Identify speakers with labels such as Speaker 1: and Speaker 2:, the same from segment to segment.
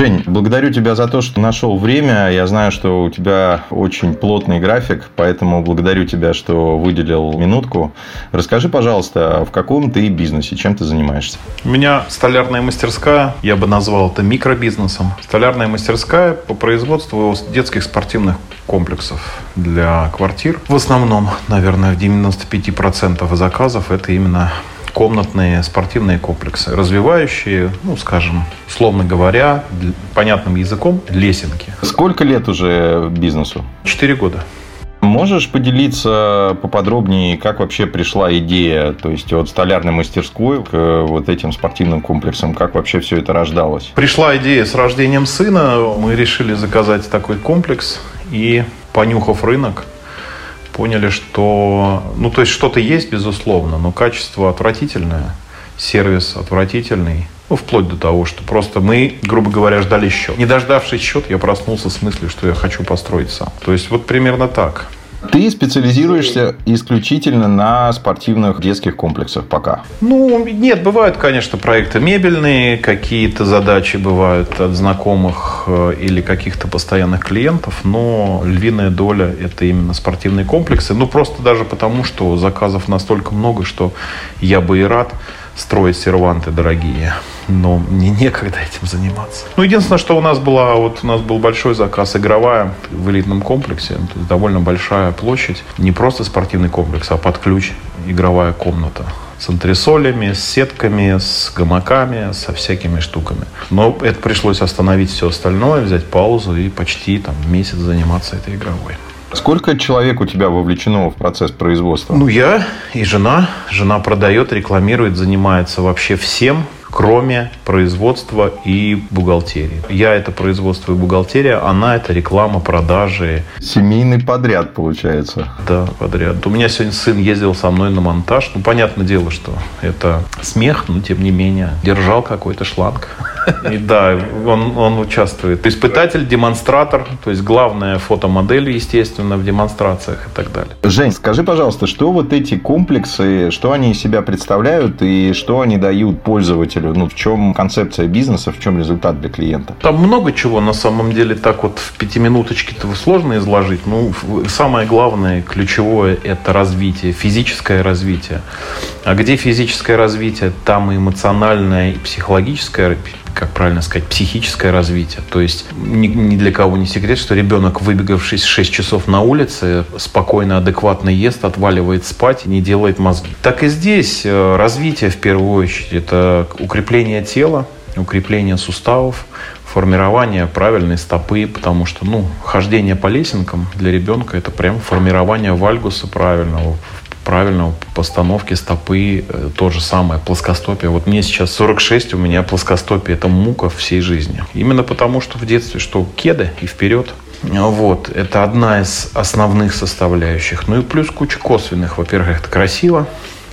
Speaker 1: Жень, благодарю тебя за то, что нашел время. Я знаю, что у тебя очень плотный график, поэтому благодарю тебя, что выделил минутку. Расскажи, пожалуйста, в каком ты бизнесе, чем ты занимаешься?
Speaker 2: У меня столярная мастерская, я бы назвал это микробизнесом. Столярная мастерская по производству детских спортивных комплексов для квартир. В основном, наверное, в 95% заказов это именно комнатные спортивные комплексы, развивающие, ну, скажем, словно говоря, понятным языком, лесенки.
Speaker 1: Сколько лет уже бизнесу?
Speaker 2: Четыре года.
Speaker 1: Можешь поделиться поподробнее, как вообще пришла идея, то есть от столярной мастерской к вот этим спортивным комплексам, как вообще все это рождалось?
Speaker 2: Пришла идея с рождением сына, мы решили заказать такой комплекс и, понюхав рынок, поняли, что, ну, то есть что-то есть, безусловно, но качество отвратительное, сервис отвратительный, ну, вплоть до того, что просто мы, грубо говоря, ждали счет. Не дождавшись счет, я проснулся с мыслью, что я хочу построить сам. То есть вот примерно так.
Speaker 1: Ты специализируешься исключительно на спортивных детских комплексах пока?
Speaker 2: Ну, нет, бывают, конечно, проекты мебельные, какие-то задачи бывают от знакомых э, или каких-то постоянных клиентов, но львиная доля – это именно спортивные комплексы. Ну, просто даже потому, что заказов настолько много, что я бы и рад строить серванты дорогие но мне некогда этим заниматься. Ну, единственное, что у нас была, вот у нас был большой заказ игровая в элитном комплексе, то есть довольно большая площадь, не просто спортивный комплекс, а под ключ игровая комната с антресолями, с сетками, с гамаками, со всякими штуками. Но это пришлось остановить все остальное, взять паузу и почти там месяц заниматься этой игровой.
Speaker 1: Сколько человек у тебя вовлечено в процесс производства?
Speaker 2: Ну, я и жена. Жена продает, рекламирует, занимается вообще всем кроме производства и бухгалтерии. Я это производство и бухгалтерия, она это реклама, продажи.
Speaker 1: Семейный подряд получается.
Speaker 2: Да, подряд. У меня сегодня сын ездил со мной на монтаж. Ну, понятное дело, что это смех, но тем не менее держал какой-то шланг. И да, он, он участвует. Испытатель, демонстратор, то есть главная фотомодель, естественно, в демонстрациях и так далее.
Speaker 1: Жень, скажи, пожалуйста, что вот эти комплексы, что они из себя представляют и что они дают пользователю? Ну, в чем концепция бизнеса, в чем результат для клиента?
Speaker 2: Там много чего на самом деле так вот в пятиминуточке-то сложно изложить. Ну, самое главное, ключевое – это развитие, физическое развитие. А где физическое развитие, там и эмоциональное, и психологическое как правильно сказать, психическое развитие. То есть ни, ни для кого не секрет, что ребенок, выбегавшись 6 часов на улице, спокойно, адекватно ест, отваливает спать не делает мозги. Так и здесь э, развитие в первую очередь это укрепление тела, укрепление суставов, формирование правильной стопы, потому что, ну, хождение по лесенкам для ребенка это прям формирование вальгуса правильного, правильно, постановки стопы, э, то же самое, плоскостопие. Вот мне сейчас 46, у меня плоскостопие, это мука всей жизни. Именно потому, что в детстве, что кеды и вперед. Вот, это одна из основных составляющих. Ну и плюс куча косвенных. Во-первых, это красиво,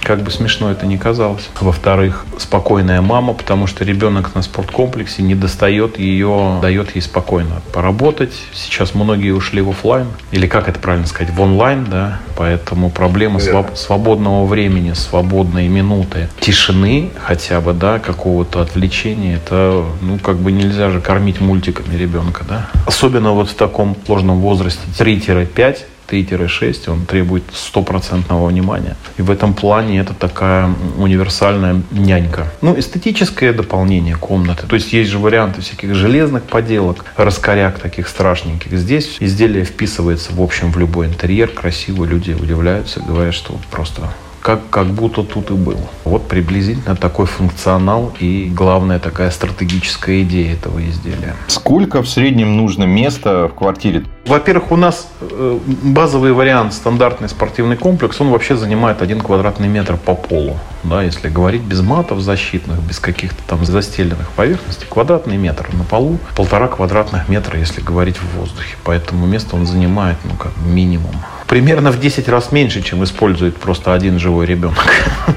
Speaker 2: как бы смешно это ни казалось. Во-вторых, спокойная мама, потому что ребенок на спорткомплексе не достает ее, дает ей спокойно поработать. Сейчас многие ушли в офлайн, или как это правильно сказать, в онлайн, да, поэтому проблема своб- свободного времени, свободной минуты, тишины хотя бы, да, какого-то отвлечения, это, ну, как бы нельзя же кормить мультиками ребенка, да. Особенно вот в таком сложном возрасте 3-5, 3-6, он требует стопроцентного внимания. И в этом плане это такая универсальная нянька. Ну, эстетическое дополнение комнаты. То есть есть же варианты всяких железных поделок, раскоряк таких страшненьких. Здесь изделие вписывается, в общем, в любой интерьер. Красиво люди удивляются, говорят, что просто как, как будто тут и был. Вот приблизительно такой функционал и, главная такая стратегическая идея этого изделия.
Speaker 1: Сколько в среднем нужно места в квартире?
Speaker 2: Во-первых, у нас э, базовый вариант, стандартный спортивный комплекс, он вообще занимает один квадратный метр по полу. Да, если говорить без матов защитных, без каких-то там застеленных поверхностей, квадратный метр на полу, полтора квадратных метра, если говорить в воздухе. Поэтому место он занимает, ну, как минимум примерно в 10 раз меньше, чем использует просто один живой ребенок.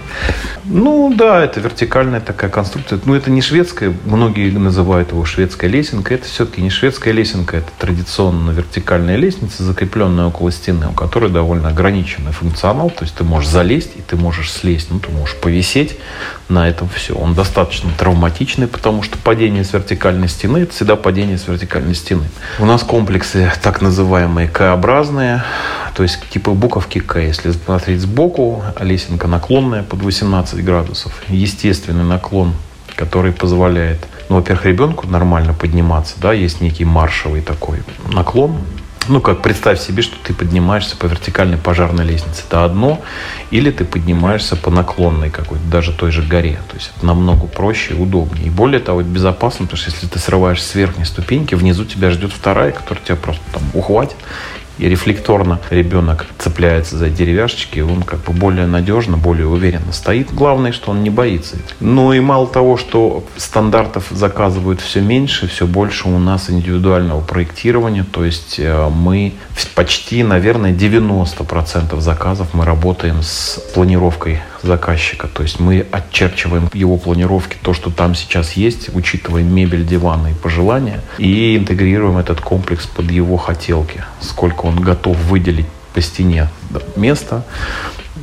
Speaker 2: Ну да, это вертикальная такая конструкция. Ну это не шведская, многие называют его шведская лесенка. Это все-таки не шведская лесенка, это традиционно вертикальная вертикальная лестница, закрепленная около стены, у которой довольно ограниченный функционал. То есть ты можешь залезть и ты можешь слезть. Ну, ты можешь повисеть на этом все. Он достаточно травматичный, потому что падение с вертикальной стены – это всегда падение с вертикальной стены. У нас комплексы так называемые К-образные, то есть типа буковки К. Если смотреть сбоку, лесенка наклонная под 18 градусов. Естественный наклон, который позволяет ну, во-первых, ребенку нормально подниматься, да, есть некий маршевый такой наклон, ну, как представь себе, что ты поднимаешься по вертикальной пожарной лестнице. Это одно. Или ты поднимаешься по наклонной какой-то, даже той же горе. То есть это намного проще и удобнее. И более того, это безопасно, потому что если ты срываешься с верхней ступеньки, внизу тебя ждет вторая, которая тебя просто там ухватит и рефлекторно ребенок цепляется за деревяшечки, он как бы более надежно, более уверенно стоит. Главное, что он не боится. Ну и мало того, что стандартов заказывают все меньше, все больше у нас индивидуального проектирования, то есть э, мы почти, наверное, 90% заказов мы работаем с планировкой заказчика. То есть мы отчерчиваем его планировки, то, что там сейчас есть, учитываем мебель, диваны и пожелания, и интегрируем этот комплекс под его хотелки. Сколько он готов выделить по стене место,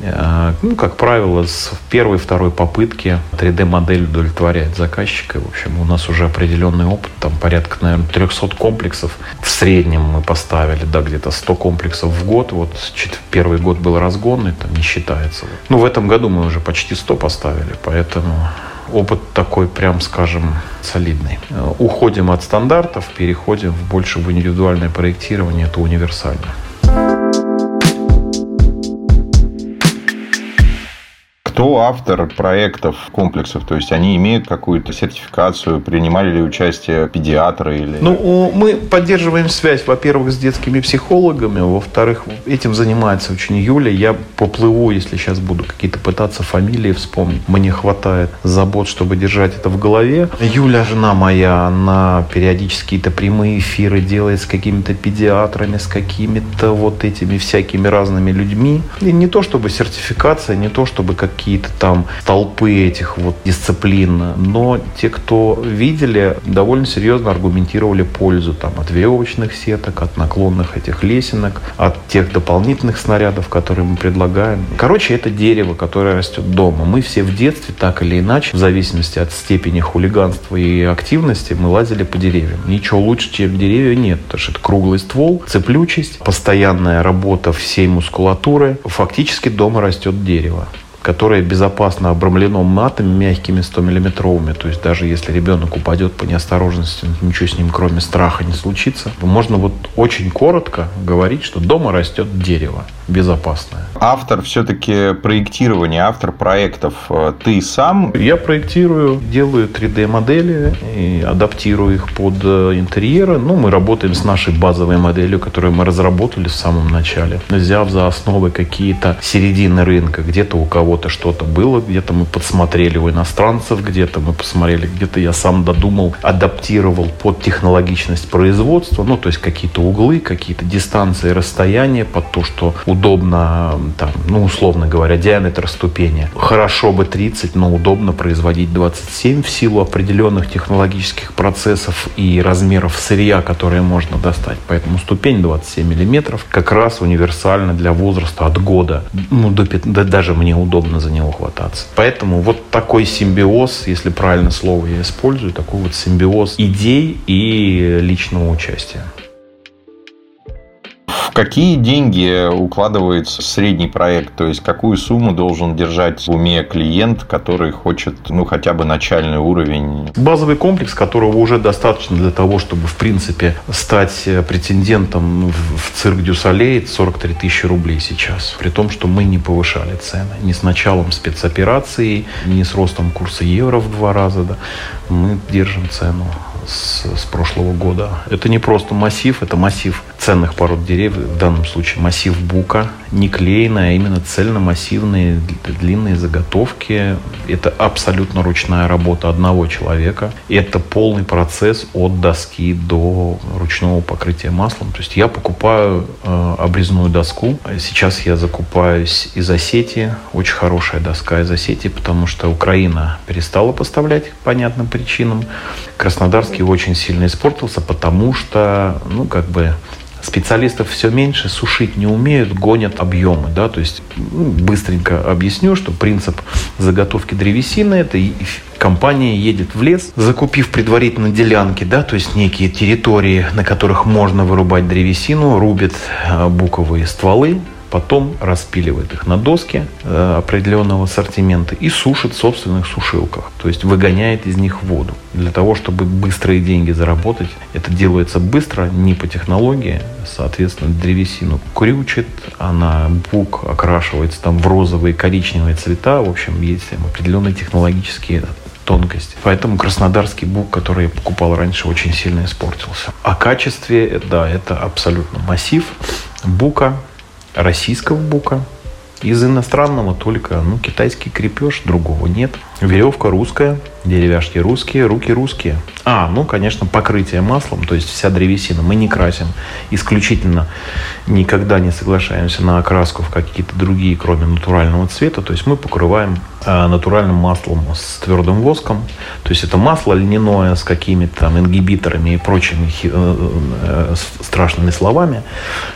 Speaker 2: Э, ну, как правило, с первой, второй попытки 3D-модель удовлетворяет заказчика. В общем, у нас уже определенный опыт, там порядка, наверное, 300 комплексов. В среднем мы поставили, да, где-то 100 комплексов в год. Вот первый год был разгонный, там не считается. Ну, в этом году мы уже почти 100 поставили, поэтому опыт такой, прям скажем, солидный. Э, уходим от стандартов, переходим больше в индивидуальное проектирование, это универсально.
Speaker 1: Кто автор проектов комплексов? То есть они имеют какую-то сертификацию, принимали ли участие педиатры? Или...
Speaker 2: Ну, мы поддерживаем связь, во-первых, с детскими психологами, во-вторых, этим занимается очень Юля. Я поплыву, если сейчас буду какие-то пытаться фамилии вспомнить. Мне хватает забот, чтобы держать это в голове. Юля, жена моя, она периодически какие-то прямые эфиры делает с какими-то педиатрами, с какими-то вот этими всякими разными людьми. И не то чтобы сертификация, не то чтобы какие какие-то там толпы этих вот дисциплин, но те, кто видели, довольно серьезно аргументировали пользу там от веревочных сеток, от наклонных этих лесенок, от тех дополнительных снарядов, которые мы предлагаем. Короче, это дерево, которое растет дома. Мы все в детстве, так или иначе, в зависимости от степени хулиганства и активности, мы лазили по деревьям. Ничего лучше, чем деревья нет, потому что это круглый ствол, цеплючесть, постоянная работа всей мускулатуры. Фактически дома растет дерево которое безопасно обрамлено матами мягкими 100-миллиметровыми. То есть даже если ребенок упадет по неосторожности, ничего с ним кроме страха не случится. Можно вот очень коротко говорить, что дома растет дерево безопасное.
Speaker 1: Автор все-таки проектирования, автор проектов э, ты сам?
Speaker 2: Я проектирую, делаю 3D-модели и адаптирую их под э, интерьеры. Ну, мы работаем с нашей базовой моделью, которую мы разработали в самом начале, взяв за основы какие-то середины рынка. Где-то у кого-то что-то было, где-то мы подсмотрели у иностранцев, где-то мы посмотрели, где-то я сам додумал, адаптировал под технологичность производства, ну, то есть какие-то углы, какие-то дистанции, расстояния под то, что удобно, там, ну, условно говоря, диаметр ступени. Хорошо бы 30, но удобно производить 27 в силу определенных технологических процессов и размеров сырья, которые можно достать. Поэтому ступень 27 миллиметров как раз универсальна для возраста от года. Ну, до, да, даже мне удобно за него хвататься. Поэтому вот такой симбиоз, если правильно слово я использую, такой вот симбиоз идей и личного участия
Speaker 1: какие деньги укладывается средний проект? То есть, какую сумму должен держать в уме клиент, который хочет, ну, хотя бы начальный уровень?
Speaker 2: Базовый комплекс, которого уже достаточно для того, чтобы, в принципе, стать претендентом в цирк Дюсалей, 43 тысячи рублей сейчас. При том, что мы не повышали цены. Ни с началом спецоперации, ни с ростом курса евро в два раза. Да. Мы держим цену с, с прошлого года. Это не просто массив, это массив ценных пород деревьев, в данном случае массив бука, не клееная, а именно цельномассивные длинные заготовки. Это абсолютно ручная работа одного человека. Это полный процесс от доски до ручного покрытия маслом. То есть я покупаю э, обрезную доску. Сейчас я закупаюсь из Осетии. Очень хорошая доска из Осетии, потому что Украина перестала поставлять по понятным причинам. Краснодарский очень сильно испортился, потому что, ну, как бы Специалистов все меньше, сушить не умеют, гонят объемы. Да? То есть ну, быстренько объясню, что принцип заготовки древесины – это компания едет в лес, закупив предварительно делянки, да, то есть некие территории, на которых можно вырубать древесину, рубит э, буковые стволы, потом распиливает их на доски э, определенного ассортимента и сушит в собственных сушилках, то есть выгоняет из них воду. Для того, чтобы быстрые деньги заработать, это делается быстро, не по технологии, соответственно, древесину крючит, она бук окрашивается там в розовые, коричневые цвета, в общем, есть определенные технологические тонкости. Поэтому краснодарский бук, который я покупал раньше, очень сильно испортился. О качестве, да, это абсолютно массив бука, российского бука. Из иностранного только ну, китайский крепеж, другого нет. Веревка русская, деревяшки русские, руки русские. А, ну, конечно, покрытие маслом, то есть вся древесина мы не красим. Исключительно никогда не соглашаемся на окраску в какие-то другие, кроме натурального цвета. То есть мы покрываем э, натуральным маслом с твердым воском. То есть это масло льняное с какими-то там ингибиторами и прочими э, э, страшными словами,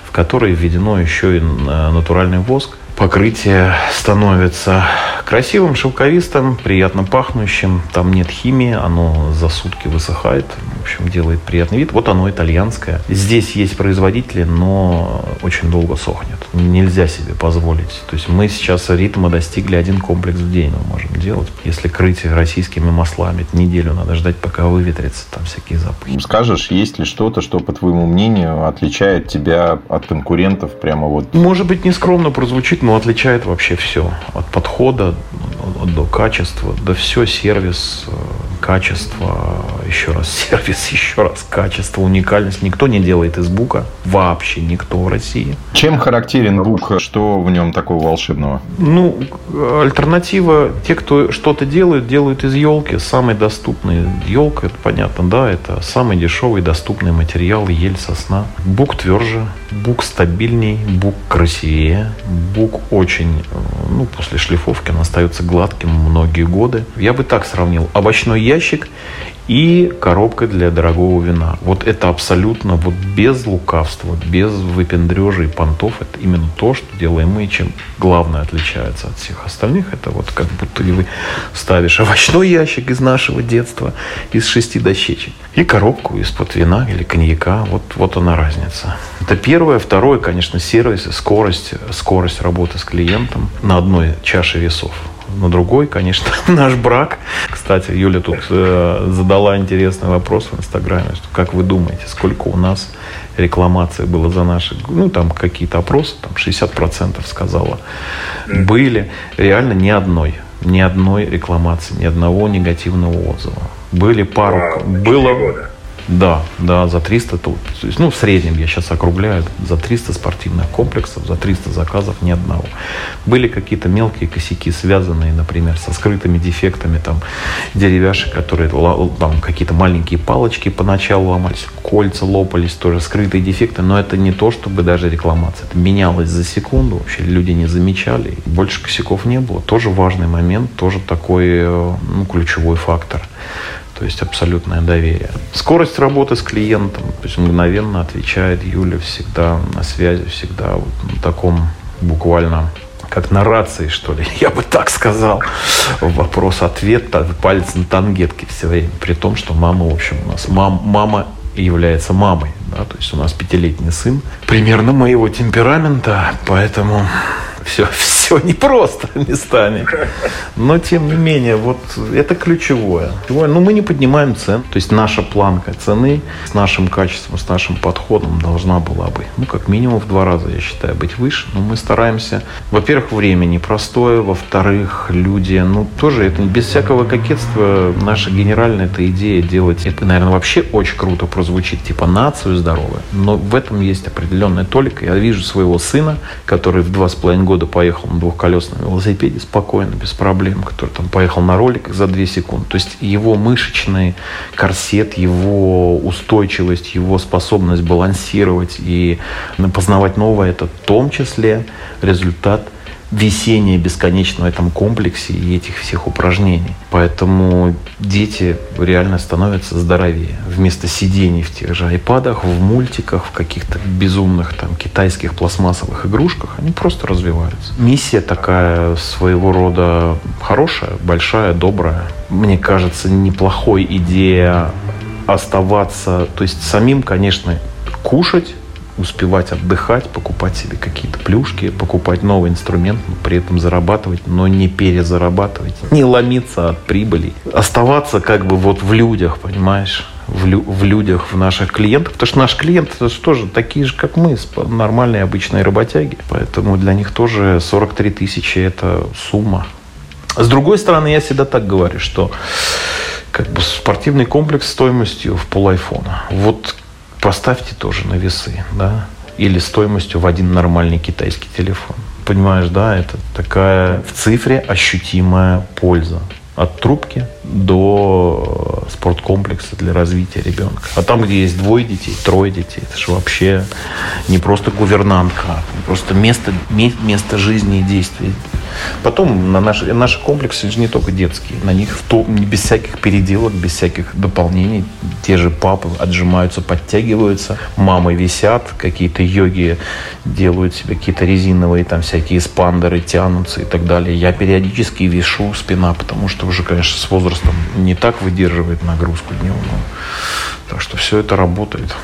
Speaker 2: в которые введено еще и натуральный воск покрытие становится красивым, шелковистым, приятно пахнущим. Там нет химии, оно за сутки высыхает. В общем, делает приятный вид. Вот оно итальянское. Здесь есть производители, но очень долго сохнет. Нельзя себе позволить. То есть мы сейчас ритма достигли один комплекс в день мы можем делать. Если крыть российскими маслами, неделю надо ждать, пока выветрится там всякие запахи.
Speaker 1: Скажешь, есть ли что-то, что, по твоему мнению, отличает тебя от конкурентов прямо вот?
Speaker 2: Может быть, нескромно прозвучит, но отличает вообще все. От подхода до качества, да все, сервис, э, качество, еще раз сервис, еще раз качество, уникальность. Никто не делает из бука, вообще никто в России.
Speaker 1: Чем характерен бук? Что в нем такого волшебного?
Speaker 2: Ну, альтернатива, те, кто что-то делают, делают из елки. Самый доступный елка, это понятно, да, это самый дешевый доступный материал ель, сосна. Бук тверже, бук стабильней, бук красивее, бук очень, ну, после шлифовки он остается гладким многие годы. Я бы так сравнил. Овощной ящик и коробка для дорогого вина. Вот это абсолютно вот без лукавства, без выпендрежа и понтов. Это именно то, что делаем мы, чем главное отличается от всех остальных. Это вот как будто вы ставишь овощной ящик из нашего детства, из шести дощечек, и коробку из-под вина или коньяка. Вот, вот она разница. Это первое. Второе, конечно, сервис, скорость, скорость работы с клиентом на одной чаше весов на другой, конечно, наш брак. Кстати, Юля тут э, задала интересный вопрос в Инстаграме, что как вы думаете, сколько у нас рекламации было за наши, ну, там какие-то опросы, там 60% сказала, были. Реально ни одной, ни одной рекламации, ни одного негативного отзыва. Были пару, было... Да, да, за 300, то, то есть, ну, в среднем, я сейчас округляю, за 300 спортивных комплексов, за 300 заказов ни одного. Были какие-то мелкие косяки, связанные, например, со скрытыми дефектами, там, деревяшек, которые, там, какие-то маленькие палочки поначалу ломались, кольца лопались, тоже скрытые дефекты, но это не то, чтобы даже рекламация. Это менялось за секунду, вообще люди не замечали, больше косяков не было. Тоже важный момент, тоже такой, э, ну, ключевой фактор то есть абсолютное доверие. Скорость работы с клиентом, то есть мгновенно отвечает Юля всегда на связи, всегда вот на таком буквально как на рации, что ли, я бы так сказал. Вопрос-ответ, палец на тангетке все время. При том, что мама, в общем, у нас мам, мама является мамой. Да? То есть у нас пятилетний сын, примерно моего темперамента, поэтому все, все непросто местами. Но, тем не менее, вот это ключевое. Ну, мы не поднимаем цен. То есть наша планка цены с нашим качеством, с нашим подходом должна была бы, ну, как минимум в два раза, я считаю, быть выше. Но мы стараемся, во-первых, время непростое, во-вторых, люди, ну, тоже это без всякого кокетства наша генеральная эта идея делать, это, наверное, вообще очень круто прозвучит, типа нацию здоровую. Но в этом есть определенная толика. Я вижу своего сына, который в два с половиной года поехал на двухколесном велосипеде спокойно, без проблем, который там поехал на роликах за 2 секунды. То есть его мышечный корсет, его устойчивость, его способность балансировать и познавать новое, это в том числе результат весения бесконечно в этом комплексе и этих всех упражнений. Поэтому дети реально становятся здоровее. Вместо сидений в тех же айпадах, в мультиках, в каких-то безумных там китайских пластмассовых игрушках, они просто развиваются. Миссия такая своего рода хорошая, большая, добрая. Мне кажется, неплохой идея оставаться, то есть самим, конечно, кушать, успевать отдыхать, покупать себе какие-то плюшки, покупать новый инструмент, но при этом зарабатывать, но не перезарабатывать, не ломиться от прибыли. Оставаться как бы вот в людях, понимаешь? В, лю- в людях, в наших клиентах. Потому что наши клиенты это же тоже такие же, как мы, нормальные обычные работяги. Поэтому для них тоже 43 тысячи – это сумма. С другой стороны, я всегда так говорю, что как бы спортивный комплекс стоимостью в пол айфона. Вот поставьте тоже на весы, да, или стоимостью в один нормальный китайский телефон. Понимаешь, да, это такая в цифре ощутимая польза от трубки до спорткомплекса для развития ребенка. А там, где есть двое детей, трое детей, это же вообще не просто гувернантка, а просто место, место жизни и действий Потом на наши, наши комплексы же не только детские. На них в то, без всяких переделок, без всяких дополнений. Те же папы отжимаются, подтягиваются. Мамы висят, какие-то йоги делают себе какие-то резиновые там всякие спандеры, тянутся и так далее. Я периодически вешу спина, потому что уже, конечно, с возрастом не так выдерживает нагрузку дневную. Так что все это работает.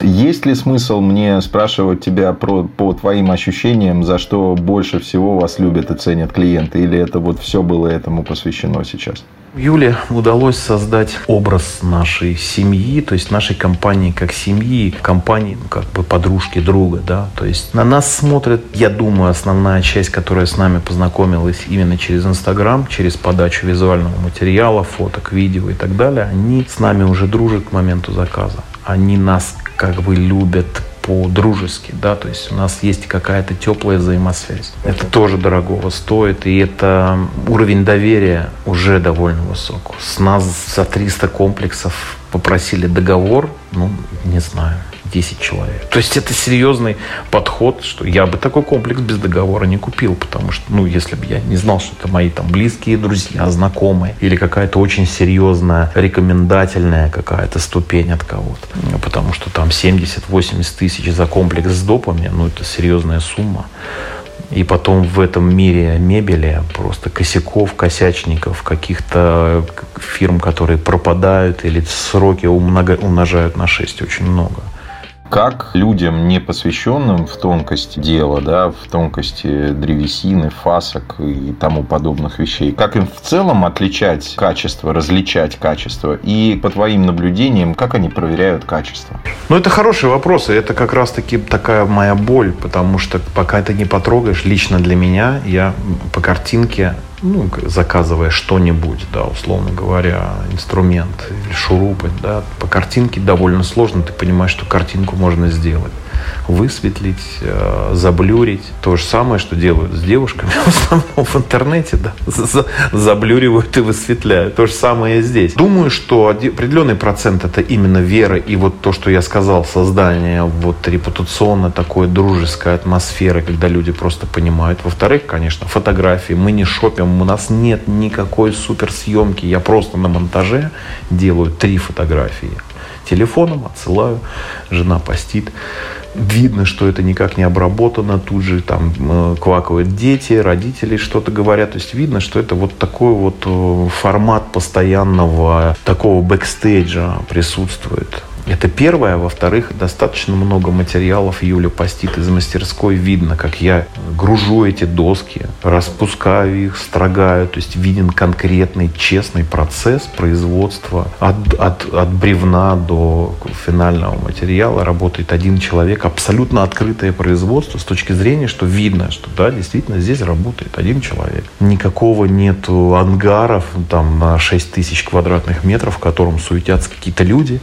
Speaker 1: Есть ли смысл мне спрашивать тебя про, по твоим ощущениям, за что больше всего вас любят и ценят клиенты? Или это вот все было этому посвящено сейчас?
Speaker 2: Юле удалось создать образ нашей семьи, то есть нашей компании как семьи, компании ну, как бы подружки, друга, да, то есть на нас смотрят, я думаю, основная часть, которая с нами познакомилась именно через Инстаграм, через подачу визуального материала, фоток, видео и так далее, они с нами уже дружат к моменту заказа. Они нас как бы любят по-дружески, да, то есть у нас есть какая-то теплая взаимосвязь. Это тоже дорогого стоит, и это уровень доверия уже довольно высок. С нас за 300 комплексов попросили договор, ну, не знаю, 10 человек. То есть это серьезный подход, что я бы такой комплекс без договора не купил, потому что, ну, если бы я не знал, что это мои там близкие друзья, знакомые, или какая-то очень серьезная, рекомендательная какая-то ступень от кого-то. Потому что там 70-80 тысяч за комплекс с допами, ну, это серьезная сумма. И потом в этом мире мебели просто косяков, косячников, каких-то фирм, которые пропадают или сроки умножают на 6 очень много
Speaker 1: как людям, не посвященным в тонкости дела, да, в тонкости древесины, фасок и тому подобных вещей, как им в целом отличать качество, различать качество? И по твоим наблюдениям, как они проверяют качество?
Speaker 2: Ну, это хороший вопрос, и это как раз-таки такая моя боль, потому что пока это не потрогаешь, лично для меня, я по картинке ну, заказывая что-нибудь, да, условно говоря, инструмент или шурупы, да, по картинке довольно сложно, ты понимаешь, что картинку можно сделать высветлить, э, заблюрить. То же самое, что делают с девушками в основном в интернете, да, заблюривают и высветляют. То же самое и здесь. Думаю, что определенный процент это именно вера и вот то, что я сказал, создание вот репутационно такой дружеской атмосферы, когда люди просто понимают. Во-вторых, конечно, фотографии. Мы не шопим, у нас нет никакой суперсъемки. Я просто на монтаже делаю три фотографии телефоном, отсылаю, жена постит. Видно, что это никак не обработано, тут же там э, квакают дети, родители что-то говорят. То есть видно, что это вот такой вот э, формат постоянного такого бэкстейджа присутствует. Это первое. Во-вторых, достаточно много материалов Юля постит из мастерской. Видно, как я гружу эти доски, распускаю их, строгаю. То есть виден конкретный, честный процесс производства. От, от, от бревна до финального материала работает один человек. Абсолютно открытое производство с точки зрения, что видно, что да, действительно здесь работает один человек. Никакого нету ангаров там на 6 тысяч квадратных метров, в котором суетятся какие-то люди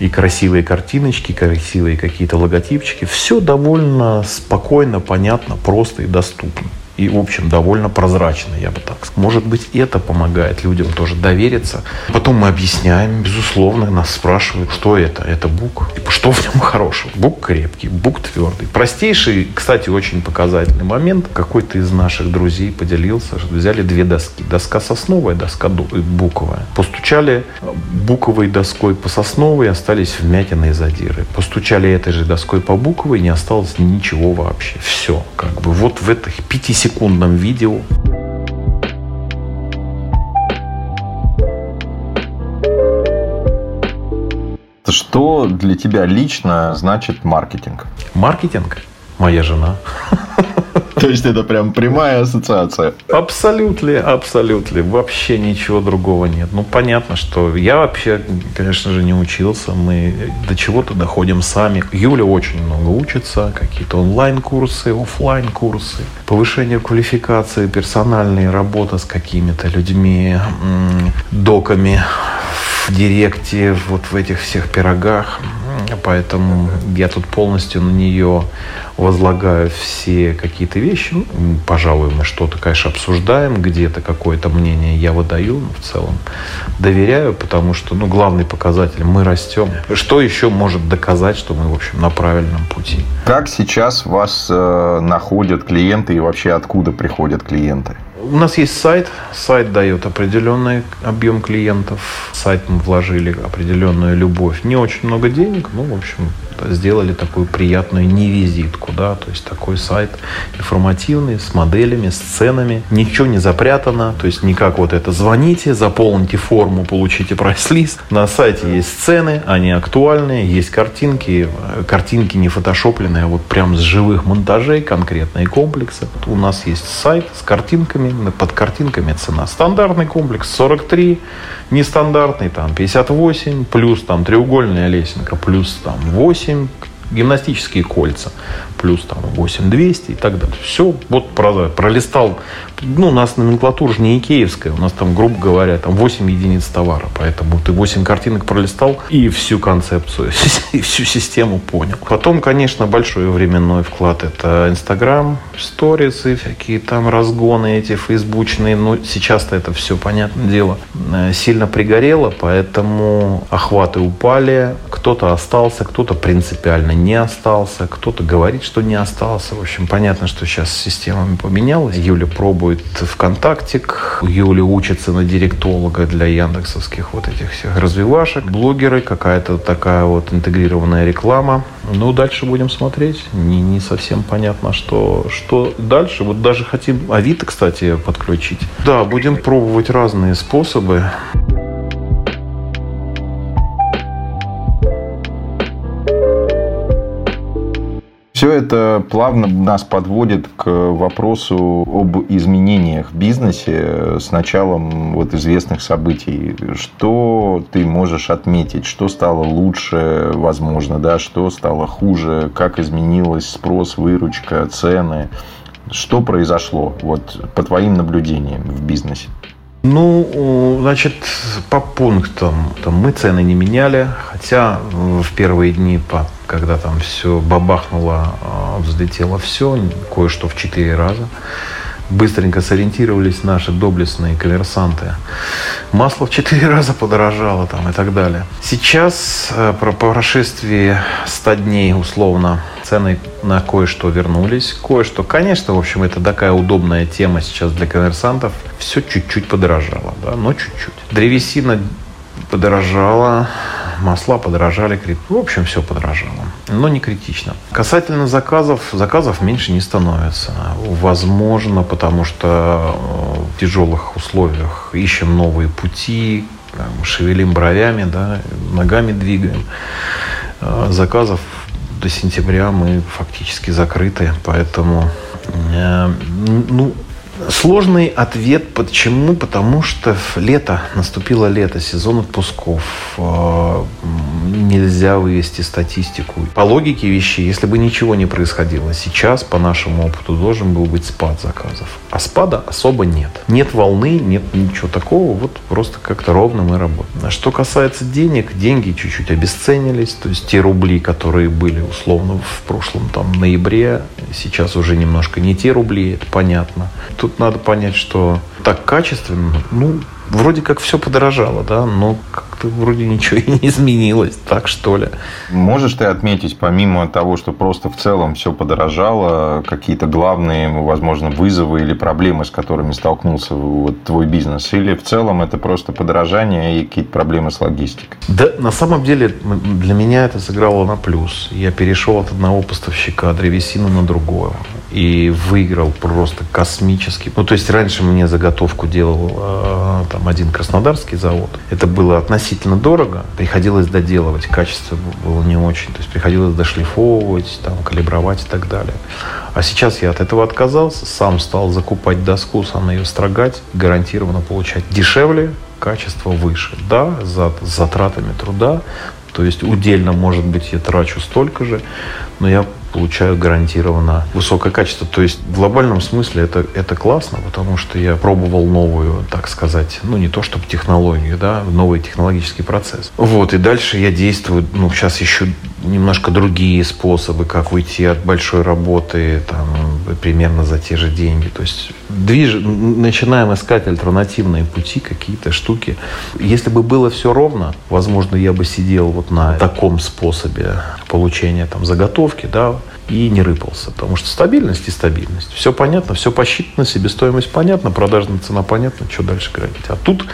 Speaker 2: и красивые картиночки, красивые какие-то логотипчики. Все довольно спокойно, понятно, просто и доступно. И, в общем, довольно прозрачный, я бы так сказал. Может быть, это помогает людям тоже довериться. Потом мы объясняем, безусловно, нас спрашивают, что это? Это бук. И что в нем хорошего? Бук крепкий, бук твердый. Простейший, кстати, очень показательный момент. Какой-то из наших друзей поделился, что взяли две доски. Доска сосновая, доска буковая. Постучали буковой доской по сосновой, остались вмятины и задиры. Постучали этой же доской по буковой, не осталось ничего вообще. Все. Как бы вот в этих пятисекундном видео
Speaker 1: Что для тебя лично значит маркетинг?
Speaker 2: Маркетинг? Моя жена.
Speaker 1: То есть это прям прямая ассоциация?
Speaker 2: Абсолютно, абсолютно. Вообще ничего другого нет. Ну, понятно, что я вообще, конечно же, не учился. Мы до чего-то доходим сами. Юля очень много учится. Какие-то онлайн-курсы, офлайн курсы Повышение квалификации, персональная работа с какими-то людьми, доками в директе, вот в этих всех пирогах. Поэтому я тут полностью на нее возлагаю все какие-то вещи. Ну, пожалуй, мы что-то, конечно, обсуждаем, где-то какое-то мнение я выдаю, но в целом доверяю, потому что, ну, главный показатель – мы растем. Что еще может доказать, что мы, в общем, на правильном пути?
Speaker 1: Как сейчас вас э, находят клиенты и вообще откуда приходят клиенты?
Speaker 2: У нас есть сайт. Сайт дает определенный объем клиентов. В сайт мы вложили определенную любовь. Не очень много денег, ну, в общем, сделали такую приятную невизитку, да, то есть такой сайт информативный, с моделями, с ценами, ничего не запрятано, то есть не как вот это звоните, заполните форму, получите прайс-лист. На сайте есть цены, они актуальные, есть картинки, картинки не фотошопленные, а вот прям с живых монтажей, конкретные комплексы. У нас есть сайт с картинками, под картинками цена. Стандартный комплекс 43, нестандартный там 58, плюс там треугольная лесенка, плюс там 8, гимнастические кольца, плюс там 8200 и так далее. Все, вот пролистал ну, у нас номенклатура же не икеевская, у нас там, грубо говоря, там 8 единиц товара, поэтому ты 8 картинок пролистал и всю концепцию, и всю систему понял. Потом, конечно, большой временной вклад – это Инстаграм, сторисы, всякие там разгоны эти фейсбучные, но сейчас-то это все, понятное дело, э, сильно пригорело, поэтому охваты упали, кто-то остался, кто-то принципиально не остался, кто-то говорит, что не остался. В общем, понятно, что сейчас с системами поменялось. Юля пробует пробует ВКонтактик. Юля учится на директолога для яндексовских вот этих всех развивашек. Блогеры, какая-то такая вот интегрированная реклама. Ну, дальше будем смотреть. Не, не совсем понятно, что, что дальше. Вот даже хотим Авито, кстати, подключить. Да, будем пробовать разные способы.
Speaker 1: Все это плавно нас подводит к вопросу об изменениях в бизнесе с началом вот известных событий. Что ты можешь отметить? Что стало лучше, возможно, да? Что стало хуже? Как изменилась спрос, выручка, цены? Что произошло вот, по твоим наблюдениям в бизнесе?
Speaker 2: Ну, значит, по пунктам. Там, мы цены не меняли, хотя в первые дни, когда там все бабахнуло, а, взлетело все, кое-что в четыре раза быстренько сориентировались наши доблестные коммерсанты. Масло в четыре раза подорожало там и так далее. Сейчас, э, по прошествии 100 дней условно, цены на кое-что вернулись. Кое-что, конечно, в общем, это такая удобная тема сейчас для коммерсантов. Все чуть-чуть подорожало, да, но чуть-чуть. Древесина подорожала, масла подорожали, в общем, все подорожало, но не критично. Касательно заказов, заказов меньше не становится. Возможно, потому что э, в тяжелых условиях ищем новые пути, шевелим бровями, да, ногами двигаем. Э, заказов до сентября мы фактически закрыты, поэтому э, ну, Сложный ответ. Почему? Потому что лето, наступило лето, сезон отпусков. Нельзя вывести статистику. По логике вещей, если бы ничего не происходило, сейчас, по нашему опыту, должен был быть спад заказов. А спада особо нет. Нет волны, нет ничего такого, вот просто как-то ровно мы работаем. А что касается денег, деньги чуть-чуть обесценились, то есть те рубли, которые были условно в прошлом там ноябре, сейчас уже немножко не те рубли, это понятно. Тут надо понять, что так качественно, ну, вроде как все подорожало, да, но как-то вроде ничего и не изменилось, так что ли.
Speaker 1: Можешь ты отметить, помимо того, что просто в целом все подорожало, какие-то главные, возможно, вызовы или проблемы, с которыми столкнулся вот твой бизнес? Или в целом это просто подорожание и какие-то проблемы с логистикой?
Speaker 2: Да, на самом деле для меня это сыграло на плюс. Я перешел от одного поставщика древесины на другого и выиграл просто космически. Ну, то есть раньше мне заготовку делал э, там один краснодарский завод. Это было относительно дорого. Приходилось доделывать. Качество было не очень. То есть приходилось дошлифовывать, там, калибровать и так далее. А сейчас я от этого отказался. Сам стал закупать доску, сам ее строгать. Гарантированно получать дешевле, качество выше. Да, за затратами труда. То есть удельно, может быть, я трачу столько же, но я получаю гарантированно высокое качество. То есть в глобальном смысле это, это классно, потому что я пробовал новую, так сказать, ну не то чтобы технологию, да, новый технологический процесс. Вот, и дальше я действую, ну сейчас еще немножко другие способы, как уйти от большой работы там, примерно за те же деньги. То есть движ... начинаем искать альтернативные пути, какие-то штуки. Если бы было все ровно, возможно, я бы сидел вот на таком способе получения там, заготовки, да, и не рыпался. Потому что стабильность и стабильность. Все понятно, все посчитано, себестоимость понятна, продажная цена понятна, что дальше градить. А тут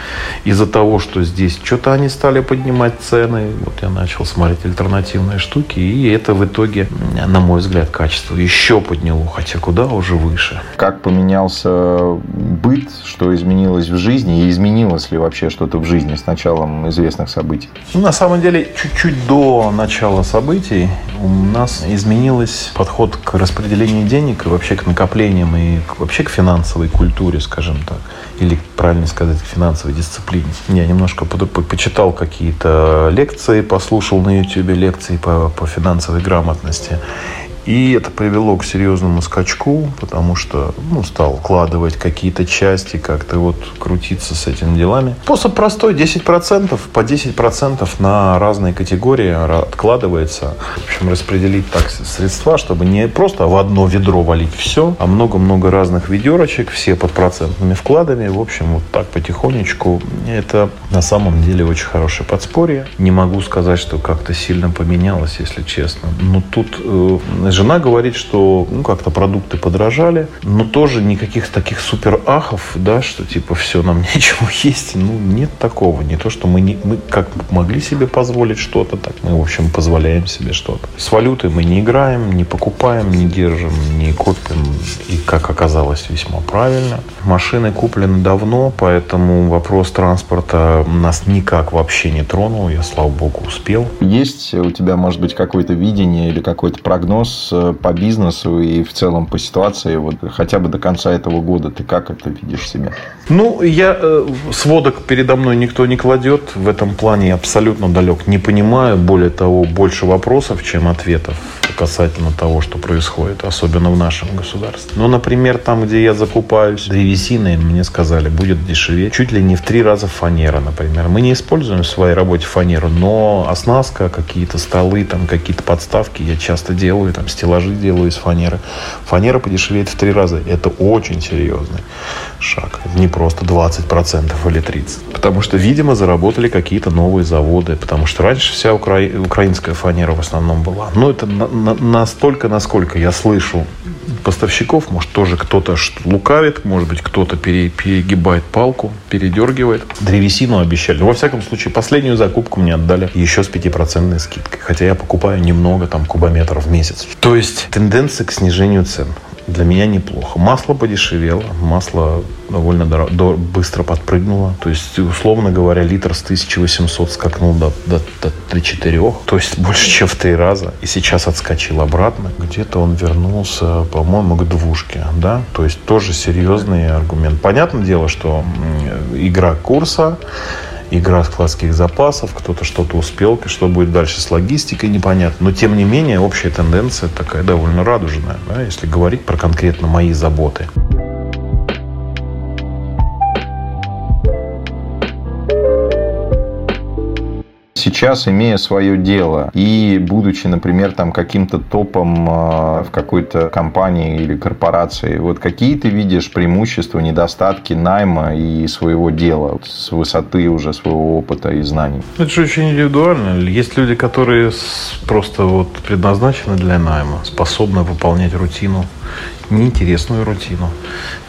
Speaker 2: из-за того, что здесь что-то они стали поднимать цены, вот я начал смотреть альтернативные штуки, и это в итоге, на мой взгляд, качество еще подняло, хотя куда уже выше.
Speaker 1: Как поменялся быт, что изменилось в жизни, и изменилось ли вообще что-то в жизни с началом известных событий?
Speaker 2: Ну, на самом деле, чуть-чуть до начала событий у нас изменилось подход к распределению денег и вообще к накоплениям и вообще к финансовой культуре, скажем так, или, правильно сказать, к финансовой дисциплине. Я немножко по почитал какие-то лекции, послушал на YouTube лекции по, по финансовой грамотности. И это привело к серьезному скачку, потому что ну, стал вкладывать какие-то части, как-то вот крутиться с этими делами. Способ простой, 10%, по 10% на разные категории откладывается. В общем, распределить так средства, чтобы не просто в одно ведро валить все, а много-много разных ведерочек, все под процентными вкладами. В общем, вот так потихонечку. Это на самом деле очень хорошее подспорье. Не могу сказать, что как-то сильно поменялось, если честно. Но тут э, Жена говорит, что ну, как-то продукты подорожали, но тоже никаких таких супер ахов, да, что типа все, нам нечего есть. Ну, нет такого. Не то, что мы, не, мы как могли себе позволить что-то, так мы, в общем, позволяем себе что-то. С валютой мы не играем, не покупаем, не держим, не копим. И, как оказалось, весьма правильно. Машины куплены давно, поэтому вопрос транспорта нас никак вообще не тронул. Я, слава богу, успел.
Speaker 1: Есть у тебя, может быть, какое-то видение или какой-то прогноз Э, по бизнесу и в целом по ситуации, вот хотя бы до конца этого года, ты как это видишь себе?
Speaker 2: Ну, я э, сводок передо мной никто не кладет. В этом плане я абсолютно далек. Не понимаю, более того, больше вопросов, чем ответов касательно того, что происходит, особенно в нашем государстве. Ну, например, там, где я закупаюсь древесиной, мне сказали, будет дешевее. Чуть ли не в три раза фанера, например. Мы не используем в своей работе фанеру, но оснастка, какие-то столы, там какие-то подставки я часто делаю, там стеллажи делаю из фанеры. Фанера подешевеет в три раза. Это очень серьезный шаг. Не просто 20% или 30%. Потому что, видимо, заработали какие-то новые заводы. Потому что раньше вся укра... украинская фанера в основном была. Но это на, на, настолько, насколько я слышу поставщиков, может, тоже кто-то лукавит, может быть, кто-то пере, перегибает палку, передергивает. Древесину обещали. Но, во всяком случае, последнюю закупку мне отдали еще с 5% скидкой. Хотя я покупаю немного, там, кубометров в месяц. То есть тенденция к снижению цен для меня неплохо. Масло подешевело, масло довольно дор- быстро подпрыгнуло. То есть, условно говоря, литр с 1800 скакнул до, до, до, до 4, то есть больше, чем в три раза. И сейчас отскочил обратно. Где-то он вернулся, по-моему, к двушке. Да? То есть тоже серьезный аргумент. Понятное дело, что игра курса игра складских запасов, кто-то что-то успел, что будет дальше с логистикой, непонятно. Но, тем не менее, общая тенденция такая довольно радужная, да, если говорить про конкретно мои заботы.
Speaker 1: Сейчас, имея свое дело и будучи, например, там каким-то топом а, в какой-то компании или корпорации, вот какие ты видишь преимущества, недостатки найма и своего дела с высоты уже своего опыта и знаний?
Speaker 2: Это же очень индивидуально. Есть люди, которые просто вот предназначены для найма, способны выполнять рутину, неинтересную рутину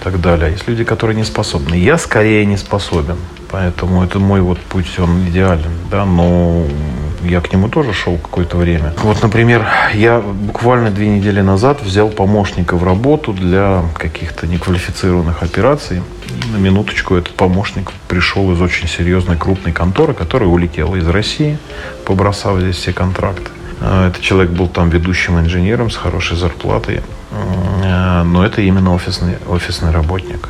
Speaker 2: и так далее. Есть люди, которые не способны. Я скорее не способен. Поэтому это мой вот путь, он идеален, да, но я к нему тоже шел какое-то время. Вот, например, я буквально две недели назад взял помощника в работу для каких-то неквалифицированных операций. И на минуточку этот помощник пришел из очень серьезной крупной конторы, которая улетела из России, побросав здесь все контракты. А, этот человек был там ведущим инженером с хорошей зарплатой, а, но это именно офисный, офисный работник.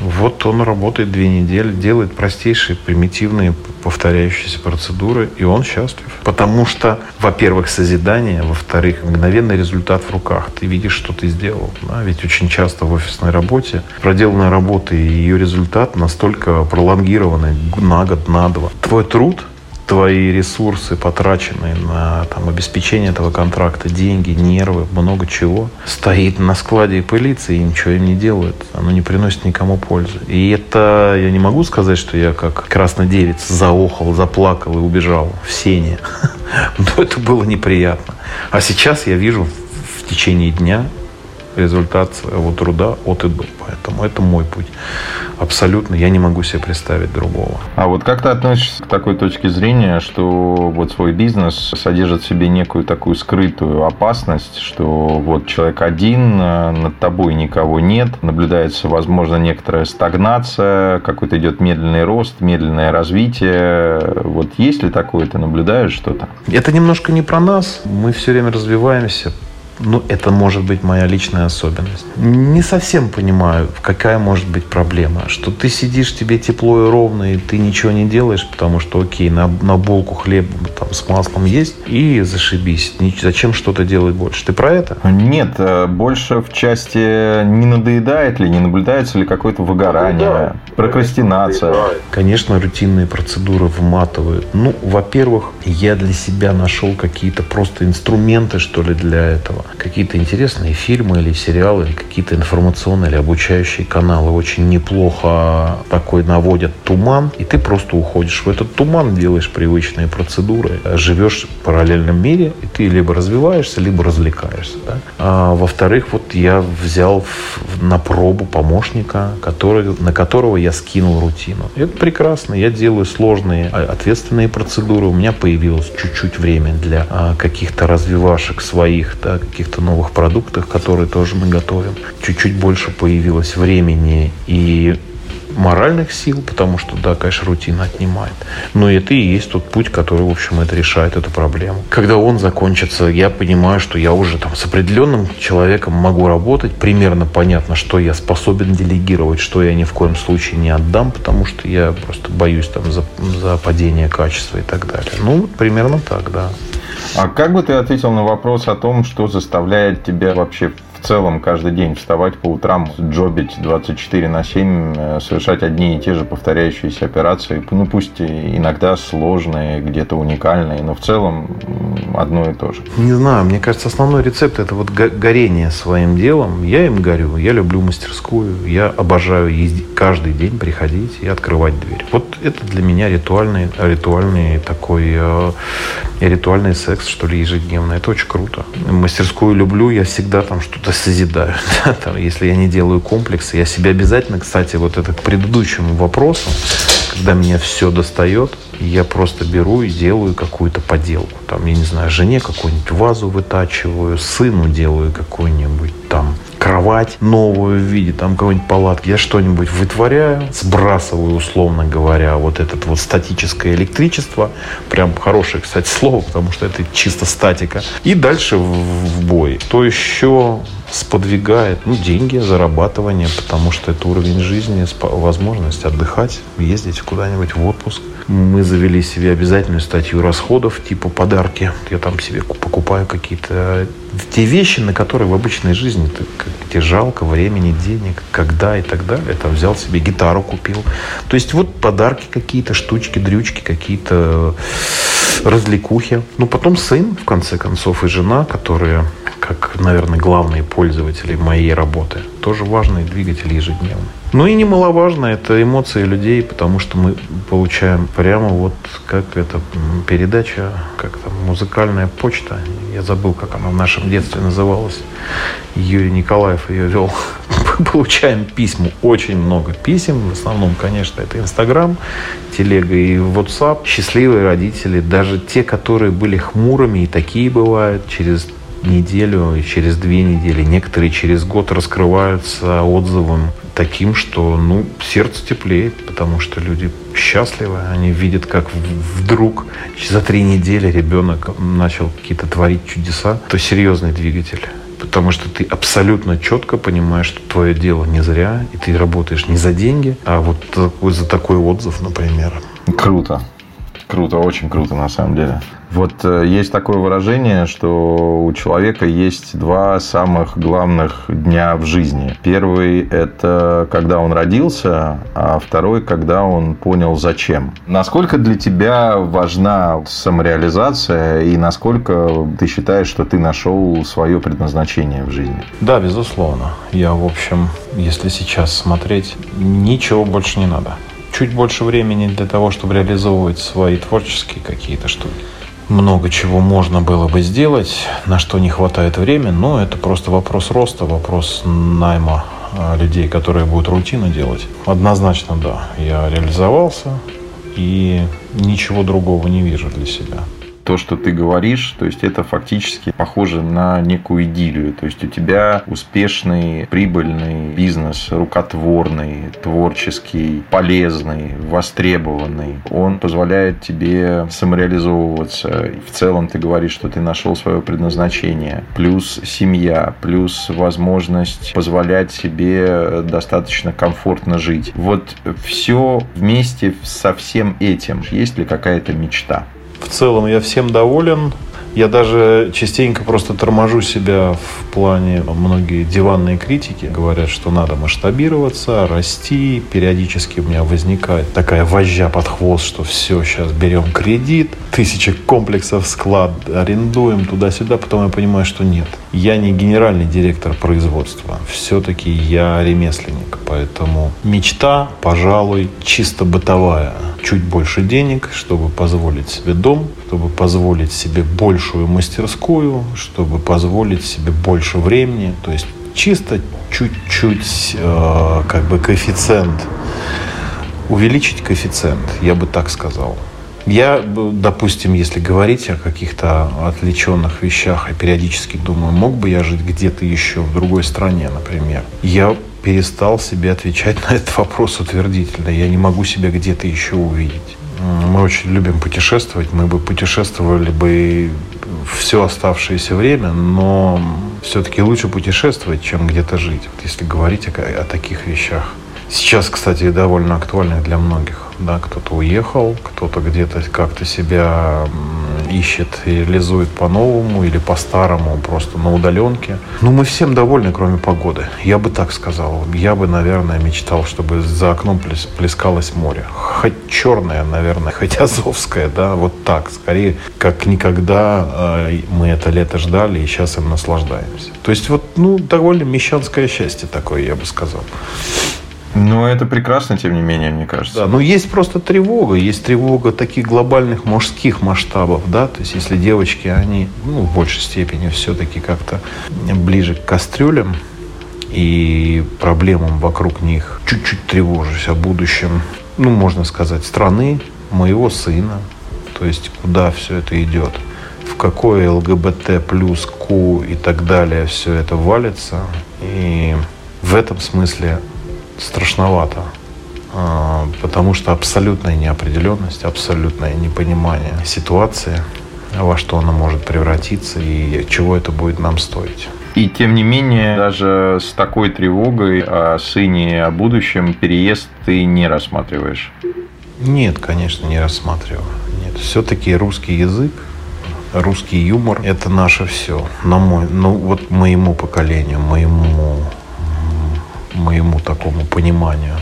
Speaker 2: Вот он работает две недели, делает простейшие, примитивные, повторяющиеся процедуры, и он счастлив. Потому что, во-первых, созидание, во-вторых, мгновенный результат в руках. Ты видишь, что ты сделал. Да? Ведь очень часто в офисной работе проделанная работа и ее результат настолько пролонгированный на год, на два. Твой труд твои ресурсы, потраченные на там, обеспечение этого контракта, деньги, нервы, много чего, стоит на складе и пылится, и ничего им не делает. Оно не приносит никому пользы. И это, я не могу сказать, что я как красный девиц заохал, заплакал и убежал в сене. Но это было неприятно. А сейчас я вижу в течение дня результат своего труда от и до. Поэтому это мой путь. Абсолютно я не могу себе представить другого.
Speaker 1: А вот как ты относишься к такой точке зрения, что вот свой бизнес содержит в себе некую такую скрытую опасность, что вот человек один, э, над тобой никого нет, наблюдается, возможно, некоторая стагнация, какой-то идет медленный рост, медленное развитие. Вот есть ли такое, ты наблюдаешь что-то?
Speaker 2: Это немножко не про нас. Мы все время развиваемся, ну, это может быть моя личная особенность. Не совсем понимаю, какая может быть проблема. Что ты сидишь, тебе тепло и ровно, и ты ничего не делаешь, потому что, окей, на, на булку хлеба там, с маслом есть, и зашибись. Зачем что-то делать больше? Ты про это?
Speaker 1: Нет, э, больше в части не надоедает ли, не наблюдается ли какое-то выгорание, ну, да. прокрастинация.
Speaker 2: Конечно, рутинные процедуры выматывают. Ну, во-первых, я для себя нашел какие-то просто инструменты, что ли, для этого какие-то интересные фильмы или сериалы, или какие-то информационные или обучающие каналы очень неплохо такой наводят туман, и ты просто уходишь в этот туман, делаешь привычные процедуры, живешь в параллельном мире, и ты либо развиваешься, либо развлекаешься. Да? А, во-вторых, вот я взял в, на пробу помощника, который, на которого я скинул рутину. Это прекрасно. Я делаю сложные, а, ответственные процедуры. У меня появилось чуть-чуть время для а, каких-то развивашек своих, да, каких-то новых продуктах, которые тоже мы готовим. Чуть-чуть больше появилось времени и моральных сил, потому что, да, конечно, рутина отнимает. Но это и есть тот путь, который, в общем, это решает эту проблему. Когда он закончится, я понимаю, что я уже там с определенным человеком могу работать, примерно понятно, что я способен делегировать, что я ни в коем случае не отдам, потому что я просто боюсь там за, за падение качества и так далее. Ну, примерно так, да.
Speaker 1: А как бы ты ответил на вопрос о том, что заставляет тебя вообще в целом каждый день вставать по утрам, джобить 24 на 7, э, совершать одни и те же повторяющиеся операции, ну пусть иногда сложные, где-то уникальные, но в целом одно и то же.
Speaker 2: Не знаю, мне кажется, основной рецепт это вот горение своим делом. Я им горю, я люблю мастерскую, я обожаю ездить, каждый день приходить и открывать дверь. Вот это для меня ритуальный, ритуальный такой, э, ритуальный секс, что ли, ежедневно. Это очень круто. Мастерскую люблю, я всегда там что-то что созидаю. Да, там, если я не делаю комплексы, я себе обязательно, кстати, вот это к предыдущему вопросу, когда меня все достает, я просто беру и делаю какую-то поделку. Там, я не знаю, жене какую-нибудь вазу вытачиваю, сыну делаю какую-нибудь там кровать новую в виде там какой-нибудь палатки. Я что-нибудь вытворяю, сбрасываю, условно говоря, вот этот вот статическое электричество. Прям хорошее, кстати, слово, потому что это чисто статика. И дальше в, в бой. То еще сподвигает ну, деньги, зарабатывание, потому что это уровень жизни, возможность отдыхать, ездить куда-нибудь в отпуск. Мы завели себе обязательную статью расходов, типа подарки. Я там себе покупаю какие-то те вещи, на которые в обычной жизни ты, тебе жалко времени, денег, когда и так далее. Там взял себе гитару, купил. То есть вот подарки какие-то, штучки, дрючки, какие-то развлекухи. Ну, потом сын, в конце концов, и жена, которые, как, наверное, главные пользователи моей работы, тоже важные двигатели ежедневно. Ну и немаловажно, это эмоции людей, потому что мы получаем прямо вот как это передача, как там музыкальная почта. Я забыл, как она в нашем детстве называлась. Юрий Николаев ее вел. Получаем письма, очень много писем. В основном, конечно, это Инстаграм, телега и WhatsApp. Счастливые родители, даже те, которые были хмурыми, и такие бывают, через неделю, через две недели, некоторые через год раскрываются отзывом таким, что ну, сердце теплеет, потому что люди счастливы, они видят, как вдруг за три недели ребенок начал какие-то творить чудеса, то серьезный двигатель. Потому что ты абсолютно четко понимаешь, что твое дело не зря, и ты работаешь не за деньги, а вот за такой отзыв, например.
Speaker 1: Круто. Круто, очень круто на самом деле. Вот э, есть такое выражение, что у человека есть два самых главных дня в жизни. Первый – это когда он родился, а второй – когда он понял, зачем. Насколько для тебя важна самореализация и насколько ты считаешь, что ты нашел свое предназначение в жизни?
Speaker 2: Да, безусловно. Я, в общем, если сейчас смотреть, ничего больше не надо. Чуть больше времени для того, чтобы реализовывать свои творческие какие-то штуки много чего можно было бы сделать, на что не хватает времени, но это просто вопрос роста, вопрос найма а, людей, которые будут рутину делать. Однозначно, да, я реализовался и ничего другого не вижу для себя
Speaker 1: то, что ты говоришь, то есть это фактически похоже на некую идиллию. То есть у тебя успешный, прибыльный бизнес, рукотворный, творческий, полезный, востребованный. Он позволяет тебе самореализовываться. В целом ты говоришь, что ты нашел свое предназначение. Плюс семья, плюс возможность позволять себе достаточно комфортно жить. Вот все вместе со всем этим. Есть ли какая-то мечта?
Speaker 2: В целом я всем доволен. Я даже частенько просто торможу себя в плане, многие диванные критики говорят, что надо масштабироваться, расти. Периодически у меня возникает такая вожжа под хвост, что все, сейчас берем кредит, тысячи комплексов склад, арендуем туда-сюда. Потом я понимаю, что нет. Я не генеральный директор производства. Все-таки я ремесленник. Поэтому мечта, пожалуй, чисто бытовая чуть больше денег, чтобы позволить себе дом, чтобы позволить себе большую мастерскую, чтобы позволить себе больше времени. То есть чисто чуть-чуть э, как бы коэффициент, увеличить коэффициент, я бы так сказал. Я, допустим, если говорить о каких-то отвлеченных вещах, и периодически думаю, мог бы я жить где-то еще, в другой стране, например. Я перестал себе отвечать на этот вопрос утвердительно. Я не могу себя где-то еще увидеть. Мы очень любим путешествовать. Мы бы путешествовали бы все оставшееся время, но все-таки лучше путешествовать, чем где-то жить, вот если говорить о, о таких вещах. Сейчас, кстати, довольно актуально для многих. Да, кто-то уехал, кто-то где-то как-то себя ищет и реализует по-новому или по-старому, просто на удаленке. Ну, мы всем довольны, кроме погоды. Я бы так сказал. Я бы, наверное, мечтал, чтобы за окном плескалось море. Хоть черное, наверное, хоть азовское, да, вот так. Скорее, как никогда э, мы это лето ждали и сейчас им наслаждаемся. То есть вот, ну, довольно мещанское счастье такое, я бы сказал.
Speaker 1: Ну, это прекрасно, тем не менее, мне кажется.
Speaker 2: Да, но есть просто тревога. Есть тревога таких глобальных мужских масштабов, да. То есть, если девочки, они, ну, в большей степени все-таки как-то ближе к кастрюлям и проблемам вокруг них, чуть-чуть тревожусь о будущем, ну, можно сказать, страны, моего сына. То есть, куда все это идет в какое ЛГБТ плюс Q и так далее все это валится. И в этом смысле страшновато, а, потому что абсолютная неопределенность, абсолютное непонимание ситуации, во что она может превратиться и чего это будет нам стоить.
Speaker 1: И тем не менее, даже с такой тревогой о сыне, о будущем переезд ты не рассматриваешь?
Speaker 2: Нет, конечно, не рассматриваю. Нет, все-таки русский язык, русский юмор – это наше все. На мой, ну вот моему поколению, моему, моему такому пониманию.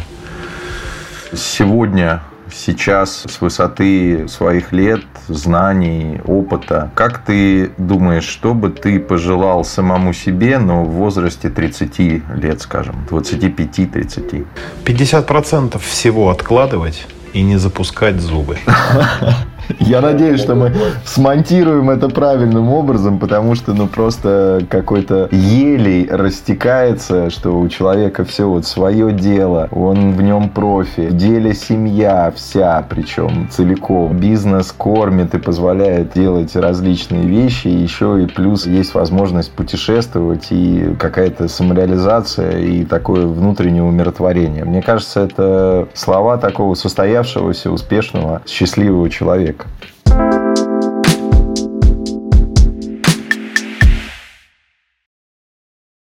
Speaker 1: Сегодня сейчас с высоты своих лет, знаний, опыта, как ты думаешь, что бы ты пожелал самому себе, но в возрасте 30 лет, скажем, 25-30?
Speaker 2: 50% всего откладывать и не запускать зубы.
Speaker 1: Я надеюсь, что мы смонтируем это правильным образом, потому что, ну, просто какой-то елей растекается, что у человека все вот свое дело, он в нем профи, в деле семья вся, причем целиком. Бизнес кормит и позволяет делать различные вещи, еще и плюс есть возможность путешествовать и какая-то самореализация и такое внутреннее умиротворение. Мне кажется, это слова такого состоявшегося, успешного, счастливого человека. Человека.